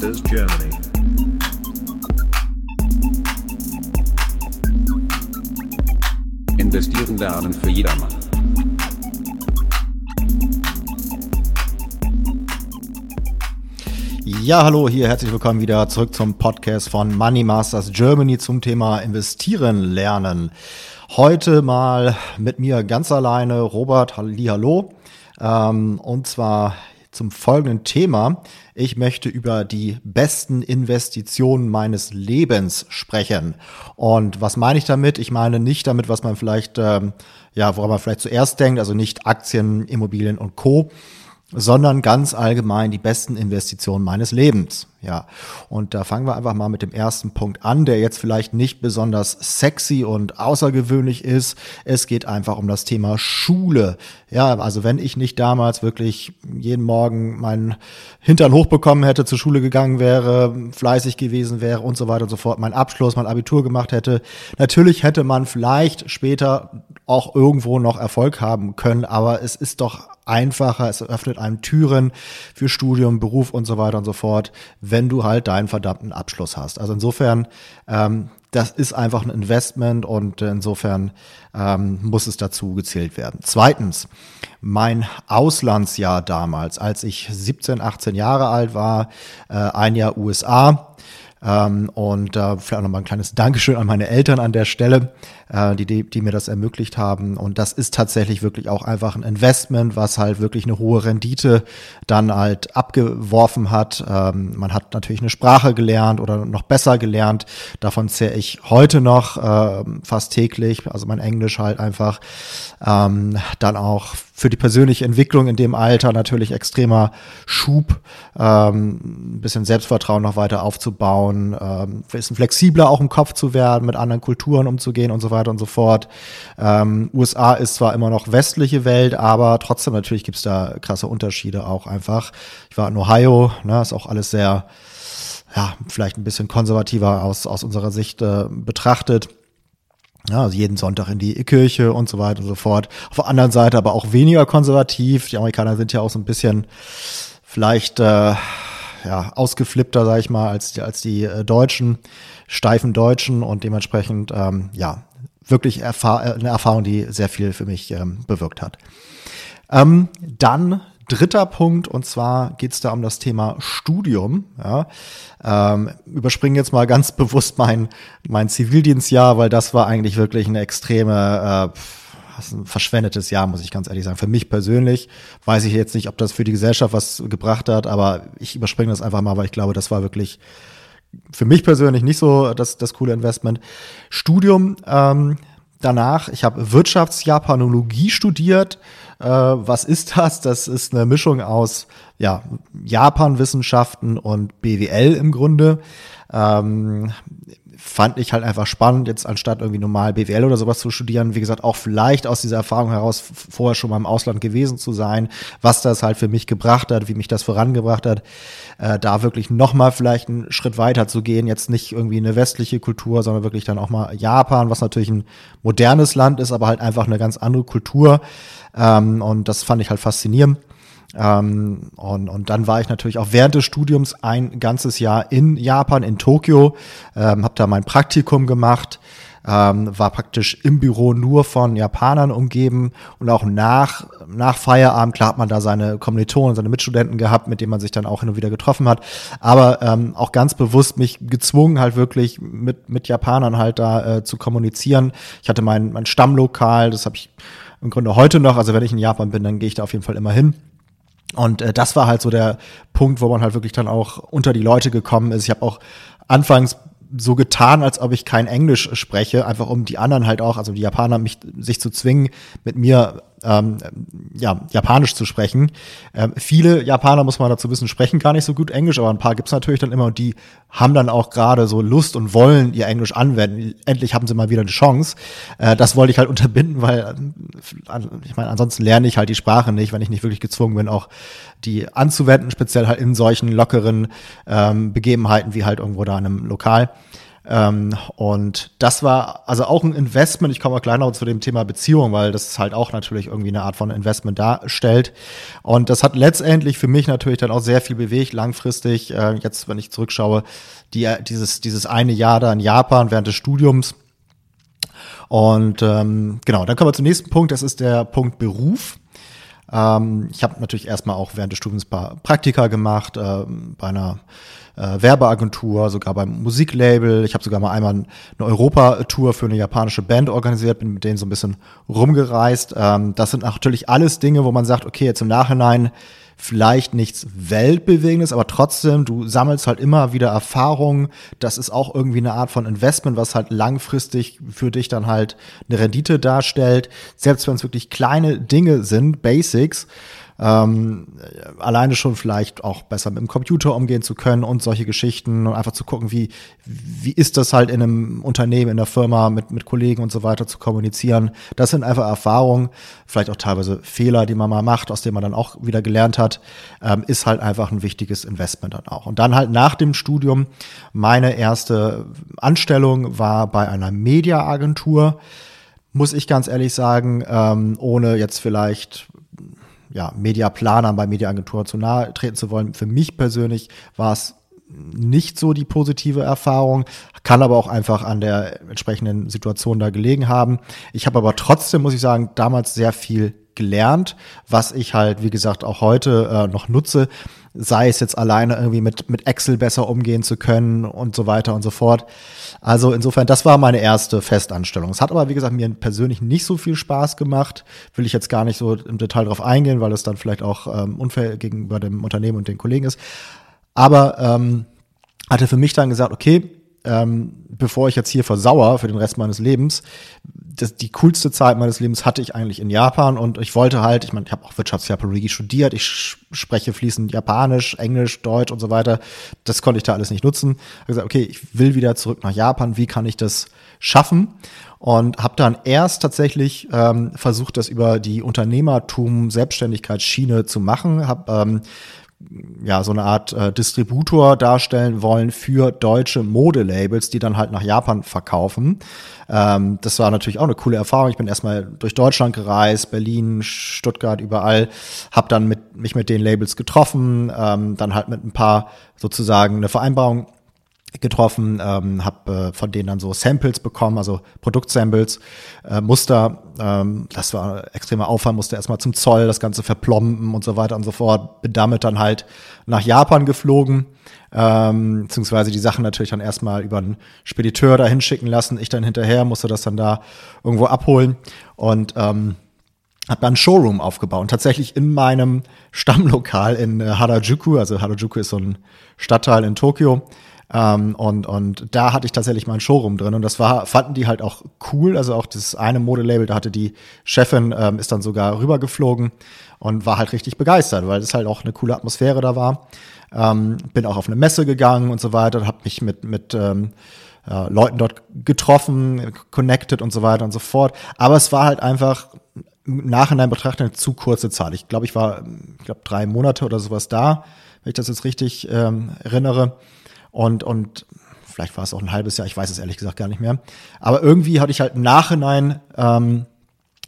Masters Germany. Investieren lernen für jedermann. Ja, hallo, hier herzlich willkommen wieder zurück zum Podcast von Money Masters Germany zum Thema Investieren lernen. Heute mal mit mir ganz alleine Robert Hallo. Ähm, und zwar zum folgenden Thema. Ich möchte über die besten Investitionen meines Lebens sprechen. Und was meine ich damit? Ich meine nicht damit, was man vielleicht, ähm, ja, woran man vielleicht zuerst denkt, also nicht Aktien, Immobilien und Co., sondern ganz allgemein die besten Investitionen meines Lebens. Ja, und da fangen wir einfach mal mit dem ersten Punkt an, der jetzt vielleicht nicht besonders sexy und außergewöhnlich ist. Es geht einfach um das Thema Schule. Ja, also wenn ich nicht damals wirklich jeden Morgen meinen Hintern hochbekommen hätte, zur Schule gegangen wäre, fleißig gewesen wäre und so weiter und so fort, mein Abschluss, mein Abitur gemacht hätte, natürlich hätte man vielleicht später auch irgendwo noch Erfolg haben können, aber es ist doch einfacher, es öffnet einem Türen für Studium, Beruf und so weiter und so fort, wenn du halt deinen verdammten Abschluss hast. Also insofern, ähm, das ist einfach ein Investment und insofern ähm, muss es dazu gezählt werden. Zweitens, mein Auslandsjahr damals, als ich 17, 18 Jahre alt war, äh, ein Jahr USA, ähm, und äh, vielleicht nochmal ein kleines Dankeschön an meine Eltern an der Stelle, äh, die, die, die mir das ermöglicht haben. Und das ist tatsächlich wirklich auch einfach ein Investment, was halt wirklich eine hohe Rendite dann halt abgeworfen hat. Ähm, man hat natürlich eine Sprache gelernt oder noch besser gelernt. Davon zähre ich heute noch äh, fast täglich. Also mein Englisch halt einfach. Ähm, dann auch für die persönliche Entwicklung in dem Alter natürlich extremer Schub, ähm, ein bisschen Selbstvertrauen noch weiter aufzubauen, ähm, bisschen flexibler auch im Kopf zu werden, mit anderen Kulturen umzugehen und so weiter und so fort. Ähm, USA ist zwar immer noch westliche Welt, aber trotzdem natürlich gibt's da krasse Unterschiede auch einfach. Ich war in Ohio, ne, ist auch alles sehr, ja, vielleicht ein bisschen konservativer aus, aus unserer Sicht äh, betrachtet. Ja, also jeden Sonntag in die Kirche und so weiter und so fort. Auf der anderen Seite aber auch weniger konservativ. Die Amerikaner sind ja auch so ein bisschen vielleicht äh, ja, ausgeflippter, sag ich mal, als, als die äh, Deutschen, steifen Deutschen und dementsprechend, ähm, ja, wirklich erfahr eine Erfahrung, die sehr viel für mich ähm, bewirkt hat. Ähm, dann dritter Punkt, und zwar geht es da um das Thema Studium. Ja. Ähm, überspringen jetzt mal ganz bewusst mein, mein Zivildienstjahr, weil das war eigentlich wirklich eine extreme, äh, ein verschwendetes Jahr, muss ich ganz ehrlich sagen. Für mich persönlich weiß ich jetzt nicht, ob das für die Gesellschaft was gebracht hat, aber ich überspringe das einfach mal, weil ich glaube, das war wirklich für mich persönlich nicht so das, das coole Investment. Studium ähm, danach, ich habe Wirtschaftsjapanologie studiert, äh, was ist das? Das ist eine Mischung aus ja, Japan-Wissenschaften und BWL im Grunde. Ähm, fand ich halt einfach spannend, jetzt anstatt irgendwie normal BWL oder sowas zu studieren, wie gesagt, auch vielleicht aus dieser Erfahrung heraus vorher schon mal im Ausland gewesen zu sein, was das halt für mich gebracht hat, wie mich das vorangebracht hat, äh, da wirklich nochmal vielleicht einen Schritt weiter zu gehen, jetzt nicht irgendwie eine westliche Kultur, sondern wirklich dann auch mal Japan, was natürlich ein modernes Land ist, aber halt einfach eine ganz andere Kultur. Ähm, und das fand ich halt faszinierend. Ähm, und, und dann war ich natürlich auch während des Studiums ein ganzes Jahr in Japan, in Tokio, ähm, habe da mein Praktikum gemacht, ähm, war praktisch im Büro nur von Japanern umgeben und auch nach, nach Feierabend, klar hat man da seine Kommilitonen, seine Mitstudenten gehabt, mit denen man sich dann auch hin und wieder getroffen hat, aber ähm, auch ganz bewusst mich gezwungen halt wirklich mit, mit Japanern halt da äh, zu kommunizieren. Ich hatte mein, mein Stammlokal, das habe ich im Grunde heute noch. Also wenn ich in Japan bin, dann gehe ich da auf jeden Fall immer hin. Und äh, das war halt so der Punkt, wo man halt wirklich dann auch unter die Leute gekommen ist. Ich habe auch anfangs so getan, als ob ich kein Englisch spreche, einfach um die anderen halt auch, also die Japaner, mich sich zu zwingen, mit mir ähm, ja, Japanisch zu sprechen. Ähm, viele Japaner, muss man dazu wissen, sprechen gar nicht so gut Englisch, aber ein paar gibt's natürlich dann immer und die haben dann auch gerade so Lust und wollen ihr Englisch anwenden. Endlich haben sie mal wieder eine Chance. Äh, das wollte ich halt unterbinden, weil ich meine, ansonsten lerne ich halt die Sprache nicht, wenn ich nicht wirklich gezwungen bin, auch die anzuwenden, speziell halt in solchen lockeren ähm, Begebenheiten wie halt irgendwo da in einem Lokal. Ähm, und das war also auch ein Investment. Ich komme auch gleich noch zu dem Thema Beziehung, weil das halt auch natürlich irgendwie eine Art von Investment darstellt. Und das hat letztendlich für mich natürlich dann auch sehr viel bewegt, langfristig. Äh, jetzt, wenn ich zurückschaue, die, dieses, dieses eine Jahr da in Japan während des Studiums. Und ähm, genau, dann kommen wir zum nächsten Punkt. Das ist der Punkt Beruf. Ähm, ich habe natürlich erstmal auch während des Studiums ein paar Praktika gemacht, äh, bei einer äh, Werbeagentur, sogar beim Musiklabel. Ich habe sogar mal einmal eine Europa-Tour für eine japanische Band organisiert, bin mit denen so ein bisschen rumgereist. Ähm, das sind natürlich alles Dinge, wo man sagt, okay, jetzt im Nachhinein vielleicht nichts Weltbewegendes, aber trotzdem, du sammelst halt immer wieder Erfahrungen. Das ist auch irgendwie eine Art von Investment, was halt langfristig für dich dann halt eine Rendite darstellt. Selbst wenn es wirklich kleine Dinge sind, Basics, ähm, alleine schon vielleicht auch besser mit dem Computer umgehen zu können und solche Geschichten und einfach zu gucken, wie, wie ist das halt in einem Unternehmen, in der Firma mit, mit Kollegen und so weiter zu kommunizieren. Das sind einfach Erfahrungen, vielleicht auch teilweise Fehler, die man mal macht, aus denen man dann auch wieder gelernt hat, ähm, ist halt einfach ein wichtiges Investment dann auch. Und dann halt nach dem Studium, meine erste Anstellung war bei einer Mediaagentur muss ich ganz ehrlich sagen, ähm, ohne jetzt vielleicht ja, Mediaplanern bei Mediaagenturen zu nahe treten zu wollen. Für mich persönlich war es nicht so die positive Erfahrung, kann aber auch einfach an der entsprechenden Situation da gelegen haben. Ich habe aber trotzdem, muss ich sagen, damals sehr viel gelernt, was ich halt, wie gesagt, auch heute äh, noch nutze, sei es jetzt alleine irgendwie mit, mit Excel besser umgehen zu können und so weiter und so fort. Also insofern, das war meine erste Festanstellung. Es hat aber, wie gesagt, mir persönlich nicht so viel Spaß gemacht. Will ich jetzt gar nicht so im Detail drauf eingehen, weil es dann vielleicht auch ähm, unfair gegenüber dem Unternehmen und den Kollegen ist. Aber ähm, hatte für mich dann gesagt, okay, ähm, bevor ich jetzt hier versauer für den Rest meines Lebens, das, die coolste Zeit meines Lebens hatte ich eigentlich in Japan und ich wollte halt, ich meine, ich habe auch Wirtschaftsjapanologie studiert, ich spreche fließend Japanisch, Englisch, Deutsch und so weiter. Das konnte ich da alles nicht nutzen. Ich gesagt, okay, ich will wieder zurück nach Japan. Wie kann ich das schaffen? Und habe dann erst tatsächlich ähm, versucht, das über die Unternehmertum Selbstständigkeitsschiene zu machen. Habe ähm, ja, so eine Art äh, Distributor darstellen wollen für deutsche Modelabels, die dann halt nach Japan verkaufen. Ähm, das war natürlich auch eine coole Erfahrung. Ich bin erstmal durch Deutschland gereist, Berlin, Stuttgart, überall, habe dann mit, mich mit den Labels getroffen, ähm, dann halt mit ein paar sozusagen eine Vereinbarung getroffen, ähm, habe äh, von denen dann so Samples bekommen, also Produktsamples, äh, Muster. Ähm, das war extremer Aufwand, musste erstmal zum Zoll das Ganze verplomben und so weiter und so fort. Bin damit dann halt nach Japan geflogen, ähm, beziehungsweise die Sachen natürlich dann erstmal über einen Spediteur da hinschicken lassen. Ich dann hinterher musste das dann da irgendwo abholen und ähm, habe dann Showroom aufgebaut. Und tatsächlich in meinem Stammlokal in äh, Harajuku, also Harajuku ist so ein Stadtteil in Tokio, ähm, und, und da hatte ich tatsächlich mein Showroom drin und das war, fanden die halt auch cool. Also auch das eine Modelabel, da hatte die Chefin, ähm, ist dann sogar rübergeflogen und war halt richtig begeistert, weil es halt auch eine coole Atmosphäre da war. Ähm, bin auch auf eine Messe gegangen und so weiter, habe mich mit, mit ähm, äh, Leuten dort getroffen, connected und so weiter und so fort. Aber es war halt einfach im Nachhinein betrachtet eine zu kurze Zeit. Ich glaube, ich war, ich glaube, drei Monate oder sowas da, wenn ich das jetzt richtig ähm, erinnere. Und, und vielleicht war es auch ein halbes Jahr, ich weiß es ehrlich gesagt gar nicht mehr. Aber irgendwie hatte ich halt im Nachhinein ähm,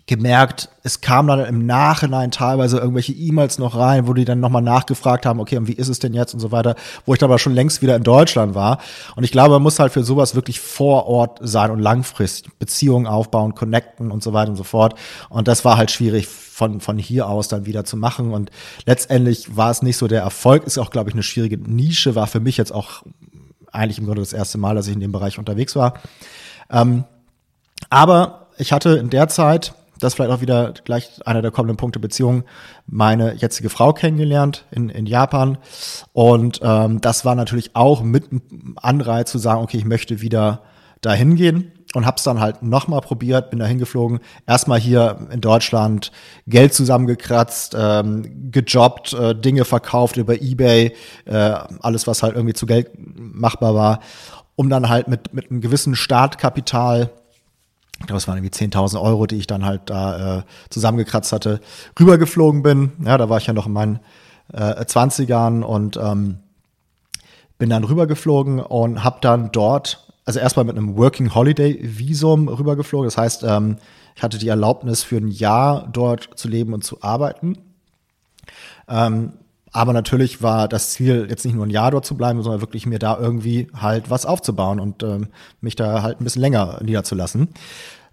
gemerkt, es kam dann im Nachhinein teilweise irgendwelche E-Mails noch rein, wo die dann nochmal nachgefragt haben, okay, und wie ist es denn jetzt und so weiter, wo ich dann aber schon längst wieder in Deutschland war. Und ich glaube, man muss halt für sowas wirklich vor Ort sein und langfristig Beziehungen aufbauen, connecten und so weiter und so fort. Und das war halt schwierig von, von hier aus dann wieder zu machen. Und letztendlich war es nicht so der Erfolg, ist auch, glaube ich, eine schwierige Nische, war für mich jetzt auch eigentlich im Grunde das erste Mal, dass ich in dem Bereich unterwegs war. Ähm, aber ich hatte in der Zeit das vielleicht auch wieder gleich einer der kommenden Punkte Beziehung, meine jetzige Frau kennengelernt in, in Japan. Und ähm, das war natürlich auch mit Anreiz zu sagen, okay, ich möchte wieder dahin gehen und hab's dann halt nochmal probiert, bin da hingeflogen, erstmal hier in Deutschland Geld zusammengekratzt, ähm, gejobbt, äh, Dinge verkauft über Ebay, äh, alles was halt irgendwie zu Geld machbar war, um dann halt mit, mit einem gewissen Startkapital ich glaube, es waren irgendwie 10.000 Euro, die ich dann halt da äh, zusammengekratzt hatte, rübergeflogen bin. Ja, da war ich ja noch in meinen äh, 20ern und ähm, bin dann rübergeflogen und habe dann dort also erstmal mit einem Working Holiday Visum rübergeflogen. Das heißt, ähm, ich hatte die Erlaubnis für ein Jahr dort zu leben und zu arbeiten. Ähm, aber natürlich war das Ziel, jetzt nicht nur ein Jahr dort zu bleiben, sondern wirklich mir da irgendwie halt was aufzubauen und ähm, mich da halt ein bisschen länger niederzulassen.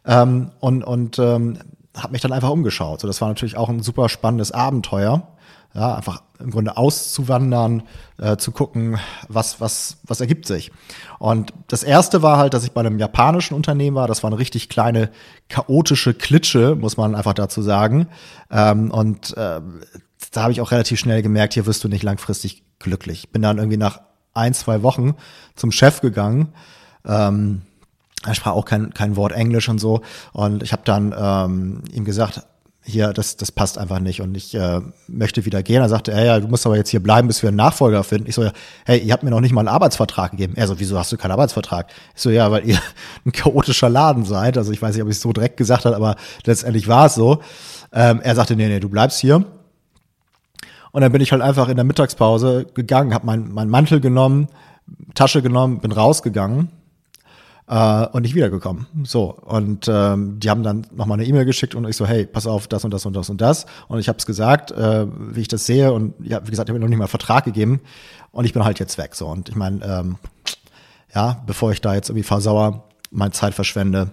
Ähm, und und ähm, habe mich dann einfach umgeschaut. So, das war natürlich auch ein super spannendes Abenteuer. Ja, einfach im Grunde auszuwandern, äh, zu gucken, was, was, was ergibt sich. Und das erste war halt, dass ich bei einem japanischen Unternehmen war. Das war eine richtig kleine, chaotische Klitsche, muss man einfach dazu sagen. Ähm, und äh, da habe ich auch relativ schnell gemerkt, hier wirst du nicht langfristig glücklich. Bin dann irgendwie nach ein, zwei Wochen zum Chef gegangen. Ähm, er sprach auch kein, kein Wort Englisch und so. Und ich habe dann ähm, ihm gesagt, hier, das, das passt einfach nicht und ich äh, möchte wieder gehen. Er sagte, hey, ja, du musst aber jetzt hier bleiben, bis wir einen Nachfolger finden. Ich so, ja, hey, ihr habt mir noch nicht mal einen Arbeitsvertrag gegeben. Er so, wieso hast du keinen Arbeitsvertrag? Ich so, ja, weil ihr ein chaotischer Laden seid. Also ich weiß nicht, ob ich es so direkt gesagt habe, aber letztendlich war es so. Ähm, er sagte, nee, nee, du bleibst hier. Und dann bin ich halt einfach in der Mittagspause gegangen, habe meinen mein Mantel genommen, Tasche genommen, bin rausgegangen äh, und nicht wiedergekommen. So und ähm, die haben dann nochmal eine E-Mail geschickt und ich so, hey, pass auf, das und das und das und das. Und ich habe es gesagt, äh, wie ich das sehe und ja, wie gesagt, ich habe mir noch nicht mal einen Vertrag gegeben und ich bin halt jetzt weg. So und ich meine, ähm, ja, bevor ich da jetzt irgendwie versauer, meine Zeit verschwende,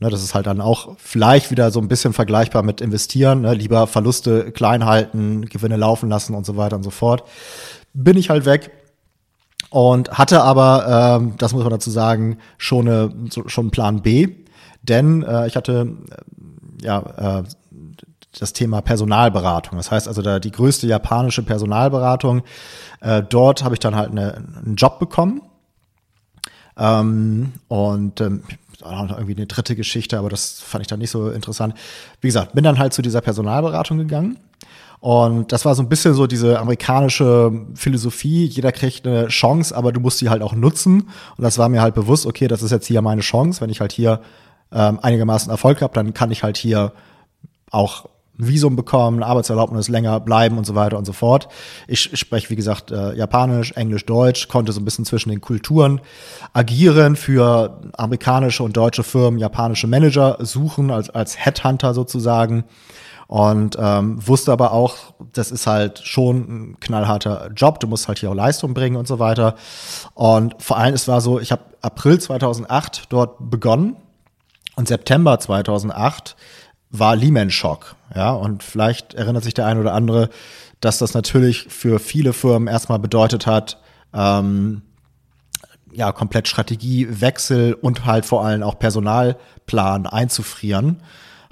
Ne, das ist halt dann auch vielleicht wieder so ein bisschen vergleichbar mit investieren. Ne? Lieber Verluste klein halten, Gewinne laufen lassen und so weiter und so fort. Bin ich halt weg und hatte aber, ähm, das muss man dazu sagen, schon, eine, schon einen Plan B. Denn äh, ich hatte äh, ja äh, das Thema Personalberatung. Das heißt also da die größte japanische Personalberatung. Äh, dort habe ich dann halt eine, einen Job bekommen. Ähm, und ähm, auch noch irgendwie eine dritte Geschichte, aber das fand ich dann nicht so interessant. Wie gesagt, bin dann halt zu dieser Personalberatung gegangen. Und das war so ein bisschen so diese amerikanische Philosophie, jeder kriegt eine Chance, aber du musst sie halt auch nutzen. Und das war mir halt bewusst, okay, das ist jetzt hier meine Chance. Wenn ich halt hier ähm, einigermaßen Erfolg habe, dann kann ich halt hier auch Visum bekommen, Arbeitserlaubnis länger bleiben und so weiter und so fort. Ich, spreche, wie gesagt, äh, Japanisch, Englisch, Deutsch, konnte so ein bisschen zwischen den Kulturen agieren, für amerikanische und deutsche Firmen japanische Manager suchen, als, als Headhunter sozusagen. Und ähm, wusste aber auch, das ist halt schon ein knallharter Job, du musst halt hier auch Leistung bringen und so weiter. Und vor allem, es war so, ich habe April 2008 dort begonnen und September 2008 war Lehman Shock. Ja, und vielleicht erinnert sich der eine oder andere, dass das natürlich für viele Firmen erstmal bedeutet hat, ähm, ja, komplett Strategiewechsel und halt vor allem auch Personalplan einzufrieren.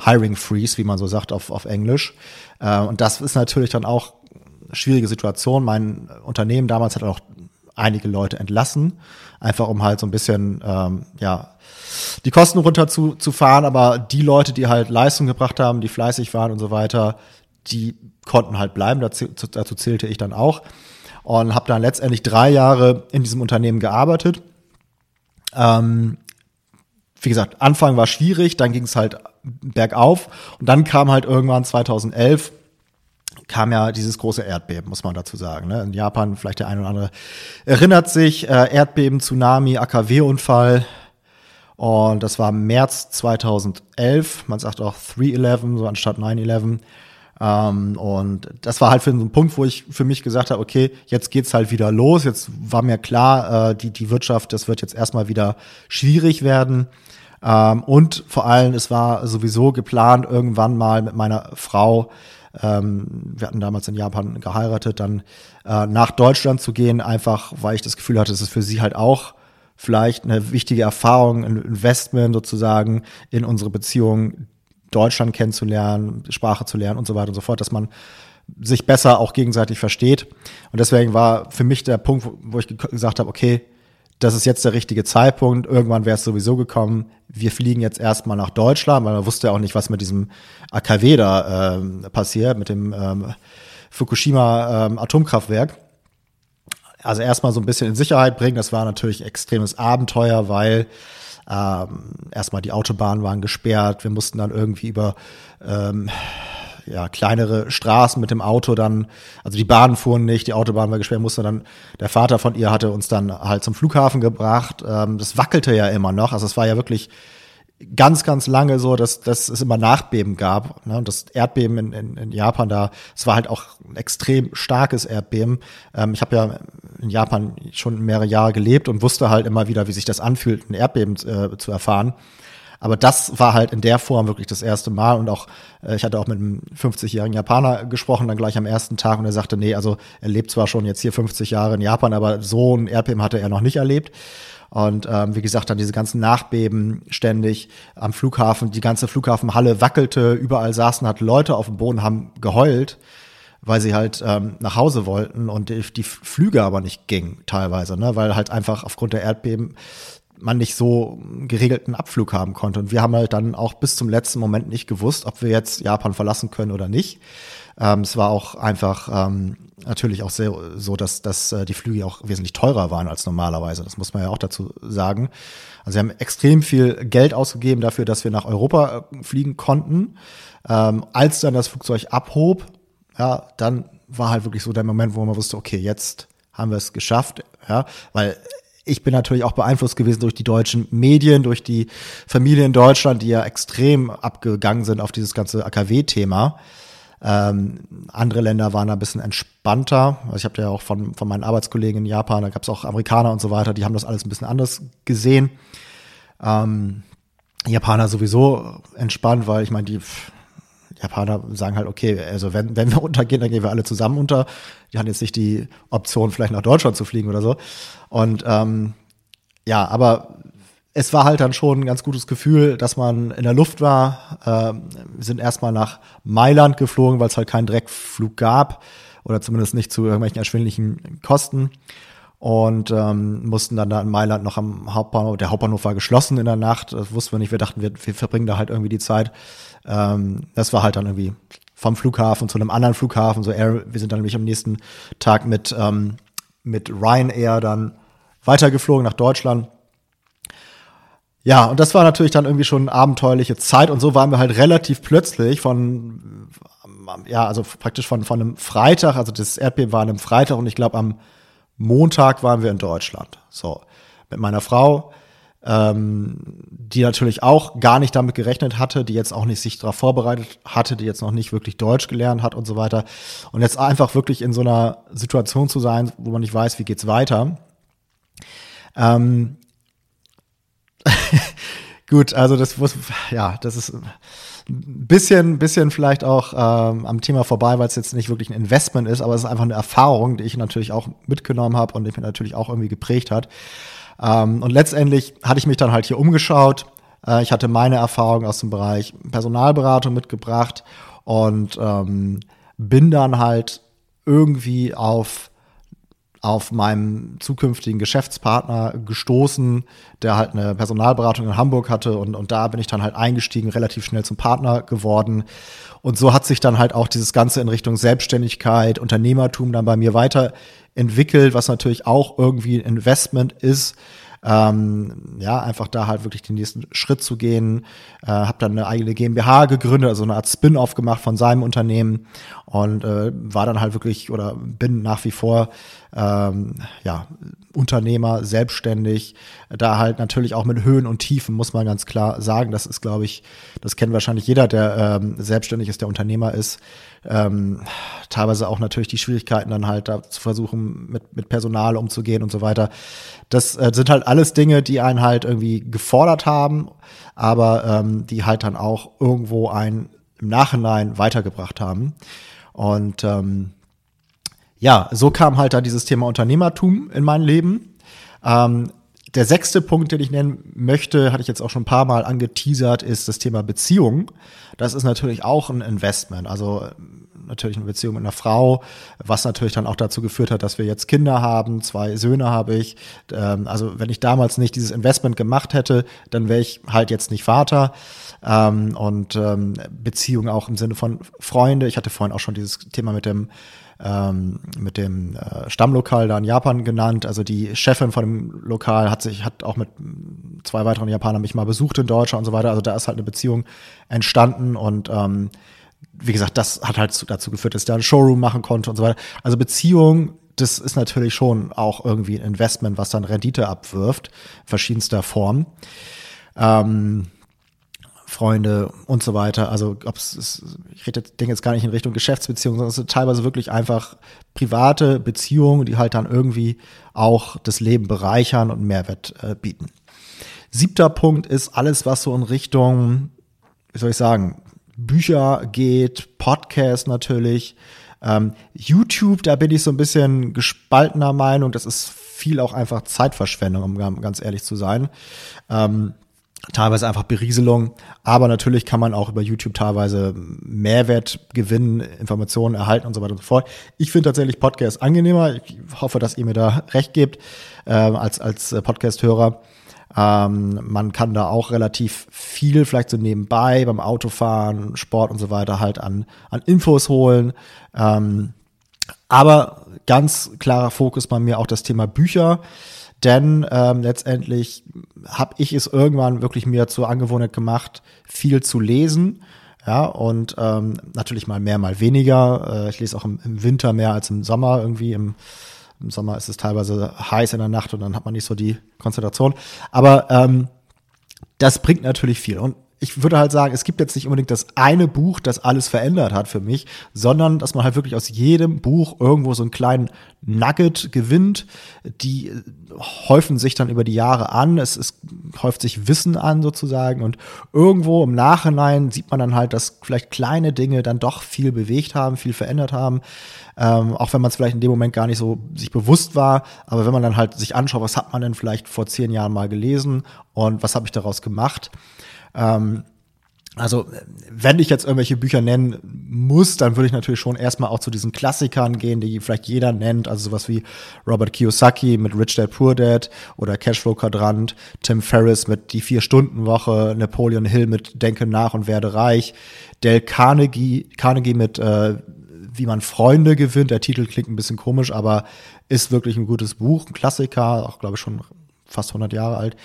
Hiring Freeze, wie man so sagt auf, auf Englisch. Äh, und das ist natürlich dann auch schwierige Situation. Mein Unternehmen damals hat auch einige Leute entlassen, einfach um halt so ein bisschen, ähm, ja, die Kosten runter zu, zu fahren, aber die Leute, die halt Leistung gebracht haben, die fleißig waren und so weiter, die konnten halt bleiben. Dazu, dazu zählte ich dann auch und habe dann letztendlich drei Jahre in diesem Unternehmen gearbeitet. Ähm, wie gesagt, Anfang war schwierig, dann ging es halt bergauf und dann kam halt irgendwann 2011 kam ja dieses große Erdbeben, muss man dazu sagen. Ne? In Japan, vielleicht der eine oder andere erinnert sich, äh, Erdbeben, Tsunami, AKW-Unfall, und das war März 2011. Man sagt auch 3-11, so anstatt 9-11. Ähm, und das war halt für so ein Punkt, wo ich für mich gesagt habe, okay, jetzt geht's halt wieder los. Jetzt war mir klar, äh, die, die Wirtschaft, das wird jetzt erstmal wieder schwierig werden. Ähm, und vor allem, es war sowieso geplant, irgendwann mal mit meiner Frau, ähm, wir hatten damals in Japan geheiratet, dann äh, nach Deutschland zu gehen, einfach weil ich das Gefühl hatte, es ist für sie halt auch vielleicht eine wichtige Erfahrung, ein Investment sozusagen in unsere Beziehung, Deutschland kennenzulernen, Sprache zu lernen und so weiter und so fort, dass man sich besser auch gegenseitig versteht. Und deswegen war für mich der Punkt, wo ich gesagt habe, okay, das ist jetzt der richtige Zeitpunkt. Irgendwann wäre es sowieso gekommen. Wir fliegen jetzt erstmal nach Deutschland, weil man wusste ja auch nicht, was mit diesem AKW da ähm, passiert, mit dem ähm, Fukushima ähm, Atomkraftwerk also erstmal so ein bisschen in Sicherheit bringen. Das war natürlich extremes Abenteuer, weil ähm, erstmal die Autobahnen waren gesperrt. Wir mussten dann irgendwie über ähm, ja, kleinere Straßen mit dem Auto dann, also die Bahnen fuhren nicht, die Autobahn war gesperrt, musste dann, der Vater von ihr hatte uns dann halt zum Flughafen gebracht. Ähm, das wackelte ja immer noch, also es war ja wirklich ganz, ganz lange so, dass, dass es immer Nachbeben gab. Ne? Und das Erdbeben in, in, in Japan da, es war halt auch ein extrem starkes Erdbeben. Ähm, ich habe ja in Japan schon mehrere Jahre gelebt und wusste halt immer wieder, wie sich das anfühlt, ein Erdbeben äh, zu erfahren. Aber das war halt in der Form wirklich das erste Mal und auch, äh, ich hatte auch mit einem 50-jährigen Japaner gesprochen, dann gleich am ersten Tag und er sagte, nee, also er lebt zwar schon jetzt hier 50 Jahre in Japan, aber so ein Erdbeben hatte er noch nicht erlebt. Und ähm, wie gesagt, dann diese ganzen Nachbeben ständig am Flughafen, die ganze Flughafenhalle wackelte, überall saßen halt Leute auf dem Boden, haben geheult, weil sie halt ähm, nach Hause wollten. Und die, Flüge aber nicht gingen teilweise, ne? weil halt einfach aufgrund der Erdbeben man nicht so geregelten Abflug haben konnte. Und wir haben halt dann auch bis zum letzten Moment nicht gewusst, ob wir jetzt Japan verlassen können oder nicht. Ähm, es war auch einfach ähm, natürlich auch sehr so, dass, dass äh, die Flüge auch wesentlich teurer waren als normalerweise. Das muss man ja auch dazu sagen. Also wir haben extrem viel Geld ausgegeben dafür, dass wir nach Europa äh, fliegen konnten. Ähm, als dann das Flugzeug abhob, ja, dann war halt wirklich so der Moment, wo man wusste, okay, jetzt haben wir es geschafft, ja, weil ich bin natürlich auch beeinflusst gewesen durch die deutschen Medien, durch die Familie in Deutschland, die ja extrem abgegangen sind auf dieses ganze AKW-Thema. Ähm, andere Länder waren da ein bisschen entspannter. Also ich habe ja auch von, von meinen Arbeitskollegen in Japan, da gab es auch Amerikaner und so weiter, die haben das alles ein bisschen anders gesehen. Ähm, Japaner sowieso entspannt, weil ich meine, die Japaner sagen halt, okay, also wenn, wenn wir untergehen, dann gehen wir alle zusammen unter. Die haben jetzt nicht die Option, vielleicht nach Deutschland zu fliegen oder so. Und ähm, ja, aber es war halt dann schon ein ganz gutes Gefühl, dass man in der Luft war. Ähm, wir sind erstmal nach Mailand geflogen, weil es halt keinen Direktflug gab oder zumindest nicht zu irgendwelchen erschwinglichen Kosten und ähm, mussten dann da in Mailand noch am Hauptbahnhof. Der Hauptbahnhof war geschlossen in der Nacht. Das wussten wir nicht. Wir dachten, wir, wir verbringen da halt irgendwie die Zeit. Ähm, das war halt dann irgendwie vom Flughafen zu einem anderen Flughafen. So Air, wir sind dann nämlich am nächsten Tag mit ähm, mit Ryanair dann weitergeflogen nach Deutschland ja, und das war natürlich dann irgendwie schon eine abenteuerliche Zeit und so waren wir halt relativ plötzlich von, ja, also praktisch von, von einem Freitag, also das Erdbeben war an einem Freitag und ich glaube am Montag waren wir in Deutschland. So, mit meiner Frau, ähm, die natürlich auch gar nicht damit gerechnet hatte, die jetzt auch nicht sich darauf vorbereitet hatte, die jetzt noch nicht wirklich Deutsch gelernt hat und so weiter. Und jetzt einfach wirklich in so einer Situation zu sein, wo man nicht weiß, wie geht's weiter. Ähm, Gut, also das muss, ja, das ist ein bisschen, bisschen vielleicht auch ähm, am Thema vorbei, weil es jetzt nicht wirklich ein Investment ist, aber es ist einfach eine Erfahrung, die ich natürlich auch mitgenommen habe und die mich natürlich auch irgendwie geprägt hat. Ähm, und letztendlich hatte ich mich dann halt hier umgeschaut. Äh, ich hatte meine Erfahrung aus dem Bereich Personalberatung mitgebracht und ähm, bin dann halt irgendwie auf auf meinem zukünftigen Geschäftspartner gestoßen, der halt eine Personalberatung in Hamburg hatte und, und da bin ich dann halt eingestiegen, relativ schnell zum Partner geworden. Und so hat sich dann halt auch dieses Ganze in Richtung Selbstständigkeit, Unternehmertum dann bei mir weiterentwickelt, was natürlich auch irgendwie ein Investment ist, ähm, ja, einfach da halt wirklich den nächsten Schritt zu gehen. Äh, habe dann eine eigene GmbH gegründet, also eine Art Spin-off gemacht von seinem Unternehmen und äh, war dann halt wirklich oder bin nach wie vor ähm, ja, Unternehmer, selbstständig, da halt natürlich auch mit Höhen und Tiefen, muss man ganz klar sagen. Das ist, glaube ich, das kennt wahrscheinlich jeder, der ähm, selbstständig ist, der Unternehmer ist. Ähm, teilweise auch natürlich die Schwierigkeiten dann halt da zu versuchen, mit, mit Personal umzugehen und so weiter. Das äh, sind halt alles Dinge, die einen halt irgendwie gefordert haben, aber ähm, die halt dann auch irgendwo einen im Nachhinein weitergebracht haben. Und ähm, ja, so kam halt da dieses Thema Unternehmertum in mein Leben. Ähm, der sechste Punkt, den ich nennen möchte, hatte ich jetzt auch schon ein paar Mal angeteasert, ist das Thema Beziehung. Das ist natürlich auch ein Investment. Also natürlich eine Beziehung mit einer Frau, was natürlich dann auch dazu geführt hat, dass wir jetzt Kinder haben. Zwei Söhne habe ich. Ähm, also wenn ich damals nicht dieses Investment gemacht hätte, dann wäre ich halt jetzt nicht Vater. Ähm, und ähm, Beziehung auch im Sinne von Freunde. Ich hatte vorhin auch schon dieses Thema mit dem ähm, mit dem äh, Stammlokal da in Japan genannt. Also die Chefin von dem Lokal hat sich, hat auch mit zwei weiteren Japanern mich mal besucht in Deutschland und so weiter. Also da ist halt eine Beziehung entstanden und ähm, wie gesagt, das hat halt dazu geführt, dass ich da einen Showroom machen konnte und so weiter. Also Beziehung, das ist natürlich schon auch irgendwie ein Investment, was dann Rendite abwirft, verschiedenster Form. Ähm, Freunde und so weiter. Also es ich rede denke jetzt gar nicht in Richtung Geschäftsbeziehungen, sondern es sind teilweise wirklich einfach private Beziehungen, die halt dann irgendwie auch das Leben bereichern und Mehrwert äh, bieten. Siebter Punkt ist alles, was so in Richtung, wie soll ich sagen, Bücher geht, Podcast natürlich, ähm, YouTube, da bin ich so ein bisschen gespaltener Meinung. Das ist viel auch einfach Zeitverschwendung, um ganz ehrlich zu sein. Ähm, teilweise einfach Berieselung, aber natürlich kann man auch über YouTube teilweise Mehrwert gewinnen, Informationen erhalten und so weiter und so fort. Ich finde tatsächlich Podcast angenehmer. Ich hoffe, dass ihr mir da recht gebt äh, als als Podcast-Hörer. Ähm, man kann da auch relativ viel, vielleicht so nebenbei beim Autofahren, Sport und so weiter halt an an Infos holen. Ähm, aber ganz klarer Fokus bei mir auch das Thema Bücher. Denn ähm, letztendlich habe ich es irgendwann wirklich mir zur Angewohnheit gemacht, viel zu lesen. Ja, und ähm, natürlich mal mehr, mal weniger. Äh, ich lese auch im, im Winter mehr als im Sommer irgendwie. Im, Im Sommer ist es teilweise heiß in der Nacht und dann hat man nicht so die Konzentration. Aber ähm, das bringt natürlich viel. Und ich würde halt sagen, es gibt jetzt nicht unbedingt das eine Buch, das alles verändert hat für mich, sondern dass man halt wirklich aus jedem Buch irgendwo so einen kleinen Nugget gewinnt. Die häufen sich dann über die Jahre an. Es, es häuft sich Wissen an sozusagen und irgendwo im Nachhinein sieht man dann halt, dass vielleicht kleine Dinge dann doch viel bewegt haben, viel verändert haben. Ähm, auch wenn man es vielleicht in dem Moment gar nicht so sich bewusst war. Aber wenn man dann halt sich anschaut, was hat man denn vielleicht vor zehn Jahren mal gelesen und was habe ich daraus gemacht, ähm, also, wenn ich jetzt irgendwelche Bücher nennen muss, dann würde ich natürlich schon erstmal auch zu diesen Klassikern gehen, die vielleicht jeder nennt. Also sowas wie Robert Kiyosaki mit Rich Dad Poor Dad oder Cashflow Quadrant, Tim Ferriss mit Die Vier-Stunden-Woche, Napoleon Hill mit Denke nach und werde reich, Dale Carnegie, Carnegie mit äh, Wie man Freunde gewinnt. Der Titel klingt ein bisschen komisch, aber ist wirklich ein gutes Buch, ein Klassiker, auch glaube ich schon fast 100 Jahre alt.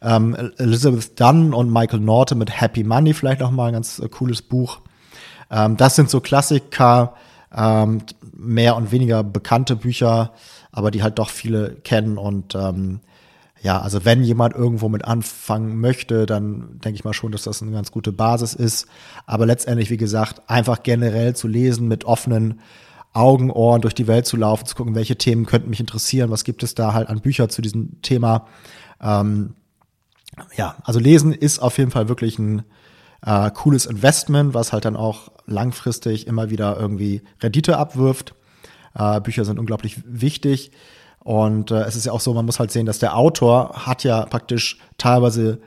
Ähm, Elizabeth Dunn und Michael Norton mit Happy Money vielleicht noch mal ein ganz äh, cooles Buch. Ähm, das sind so Klassiker, ähm, mehr und weniger bekannte Bücher, aber die halt doch viele kennen und ähm, ja, also wenn jemand irgendwo mit anfangen möchte, dann denke ich mal schon, dass das eine ganz gute Basis ist. Aber letztendlich, wie gesagt, einfach generell zu lesen mit offenen Augen, Ohren durch die Welt zu laufen, zu gucken, welche Themen könnten mich interessieren, was gibt es da halt an Büchern zu diesem Thema. Ähm, ja, also lesen ist auf jeden Fall wirklich ein äh, cooles Investment, was halt dann auch langfristig immer wieder irgendwie Rendite abwirft. Äh, Bücher sind unglaublich wichtig. Und äh, es ist ja auch so, man muss halt sehen, dass der Autor hat ja praktisch teilweise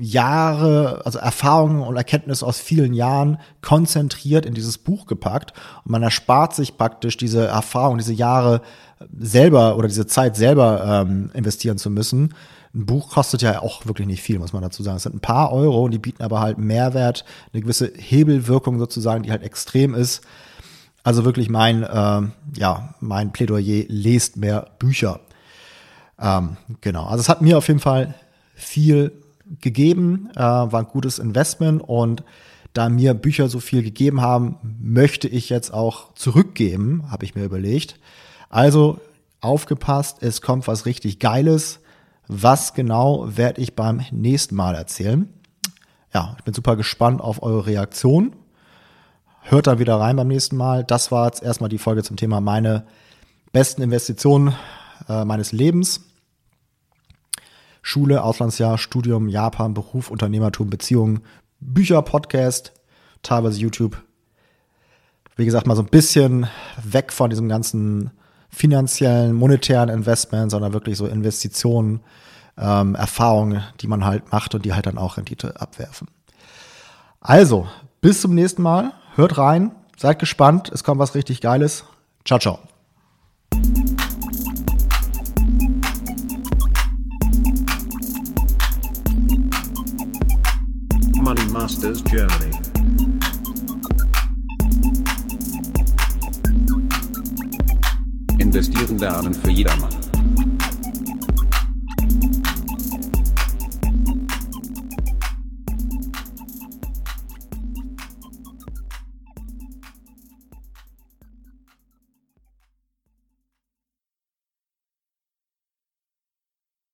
Jahre, also Erfahrungen und Erkenntnisse aus vielen Jahren konzentriert in dieses Buch gepackt. Und man erspart sich praktisch diese Erfahrung, diese Jahre selber oder diese Zeit selber ähm, investieren zu müssen. Ein Buch kostet ja auch wirklich nicht viel, muss man dazu sagen. Es sind ein paar Euro und die bieten aber halt Mehrwert, eine gewisse Hebelwirkung sozusagen, die halt extrem ist. Also wirklich mein, äh, ja, mein Plädoyer, lest mehr Bücher. Ähm, genau. Also es hat mir auf jeden Fall viel gegeben, äh, war ein gutes Investment und da mir Bücher so viel gegeben haben, möchte ich jetzt auch zurückgeben, habe ich mir überlegt. Also aufgepasst, es kommt was richtig Geiles. Was genau werde ich beim nächsten Mal erzählen? Ja, ich bin super gespannt auf eure Reaktion. Hört da wieder rein beim nächsten Mal. Das war jetzt erstmal die Folge zum Thema meine besten Investitionen äh, meines Lebens. Schule, Auslandsjahr, Studium, Japan, Beruf, Unternehmertum, Beziehungen, Bücher, Podcast, teilweise YouTube. Wie gesagt, mal so ein bisschen weg von diesem ganzen finanziellen, monetären Investment, sondern wirklich so Investitionen, ähm, Erfahrungen, die man halt macht und die halt dann auch Rendite abwerfen. Also, bis zum nächsten Mal. Hört rein, seid gespannt, es kommt was richtig Geiles. Ciao, ciao. Money Masters Germany. Investieren lernen für jedermann.